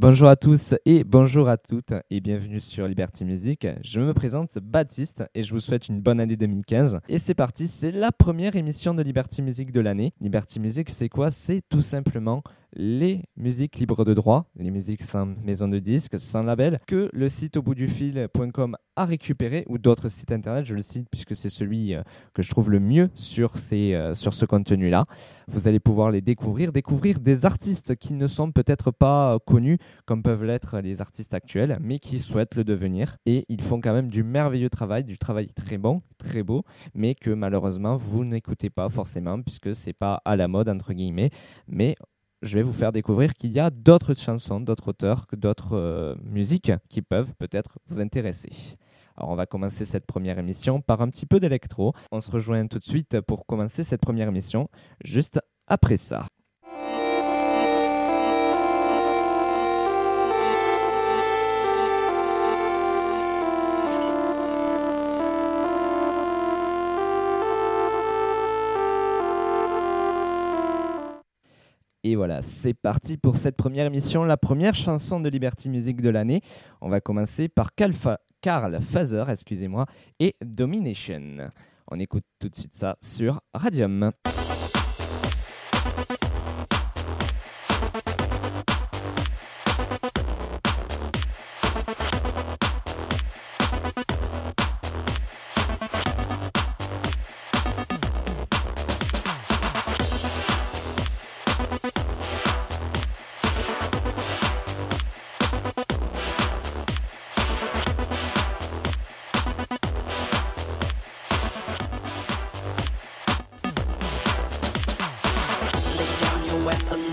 Bonjour à tous et bonjour à toutes et bienvenue sur Liberty Music. Je me présente Baptiste et je vous souhaite une bonne année 2015. Et c'est parti, c'est la première émission de Liberty Music de l'année. Liberty Music, c'est quoi? C'est tout simplement les musiques libres de droit, les musiques sans maison de disques, sans label, que le site au bout du fil.com a récupéré, ou d'autres sites internet, je le cite puisque c'est celui euh, que je trouve le mieux sur, ces, euh, sur ce contenu-là. Vous allez pouvoir les découvrir, découvrir des artistes qui ne sont peut-être pas connus comme peuvent l'être les artistes actuels, mais qui souhaitent le devenir. Et ils font quand même du merveilleux travail, du travail très bon, très beau, mais que malheureusement vous n'écoutez pas forcément puisque c'est pas à la mode entre guillemets. Mais je vais vous faire découvrir qu'il y a d'autres chansons, d'autres auteurs, d'autres euh, musiques qui peuvent peut-être vous intéresser. Alors on va commencer cette première émission par un petit peu d'électro. On se rejoint tout de suite pour commencer cette première émission, juste après ça. Et voilà, c'est parti pour cette première émission, la première chanson de Liberty Music de l'année. On va commencer par Carl Fazer, excusez-moi, et Domination. On écoute tout de suite ça sur Radium. silhouette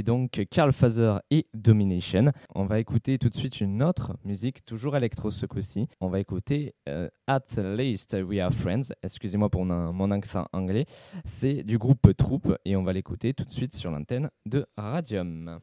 Donc Carl Fazer et Domination. On va écouter tout de suite une autre musique, toujours électro ce coup-ci. On va écouter euh, At Least We Are Friends. Excusez-moi pour mon, accent anglais. C'est du groupe Troupe et on va l'écouter tout de suite sur l'antenne de Radium.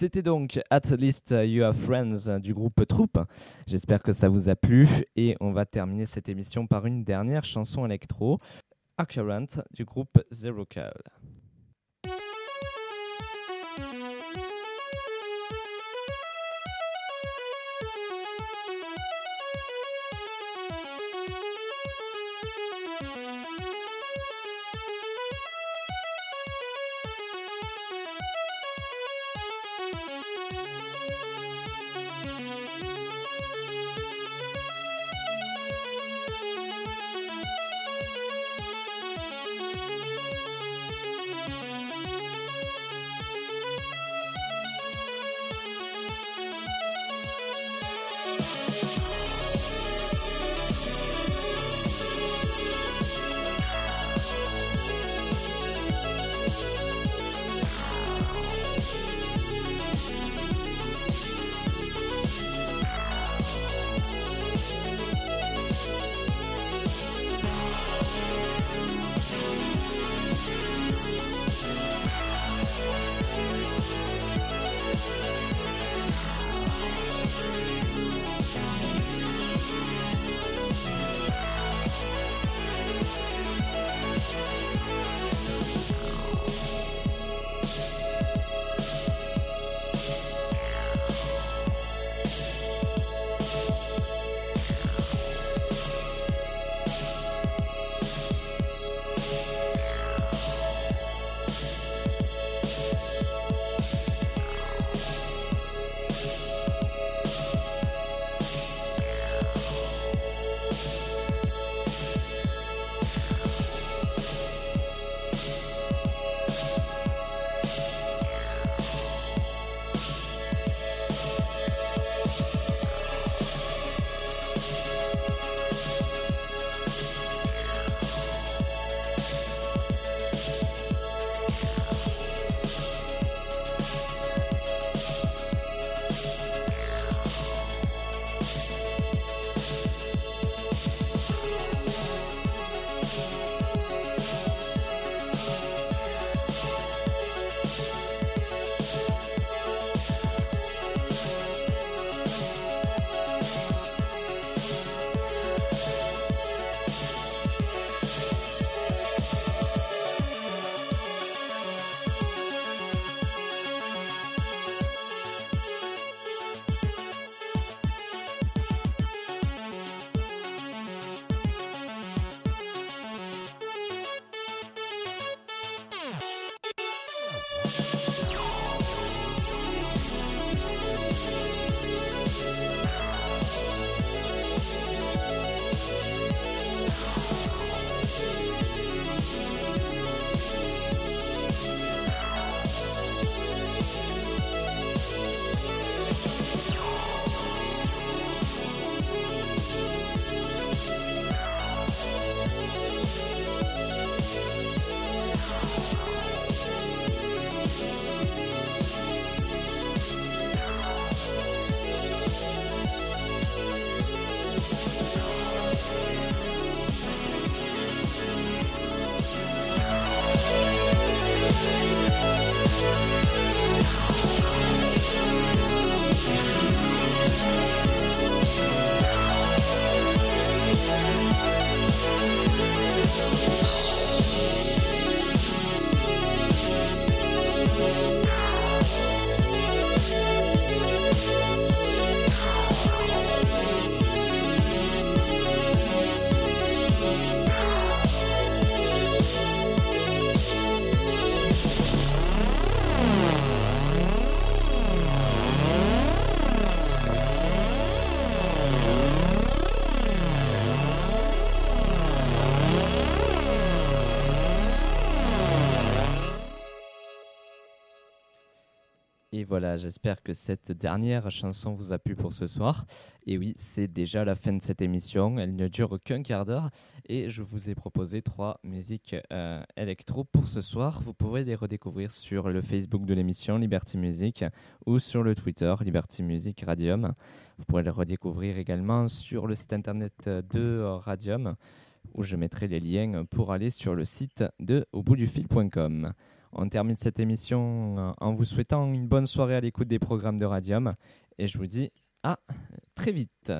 C'était donc At Least You Have Friends du groupe Troupe. J'espère que ça vous a plu et on va terminer cette émission par une dernière chanson électro, Accurrent du groupe Zero Call. Voilà, j'espère que cette dernière chanson vous a plu pour ce soir. Et oui, c'est déjà la fin de cette émission. Elle ne dure qu'un quart d'heure. Et je vous ai proposé trois musiques euh, électro pour ce soir. Vous pourrez les redécouvrir sur le Facebook de l'émission Liberty Music ou sur le Twitter Liberty Music Radium. Vous pourrez les redécouvrir également sur le site internet de Radium où je mettrai les liens pour aller sur le site de auboutdufil.com. On termine cette émission euh, en vous souhaitant une bonne soirée à l'écoute des programmes de Radium et je vous dis à très vite.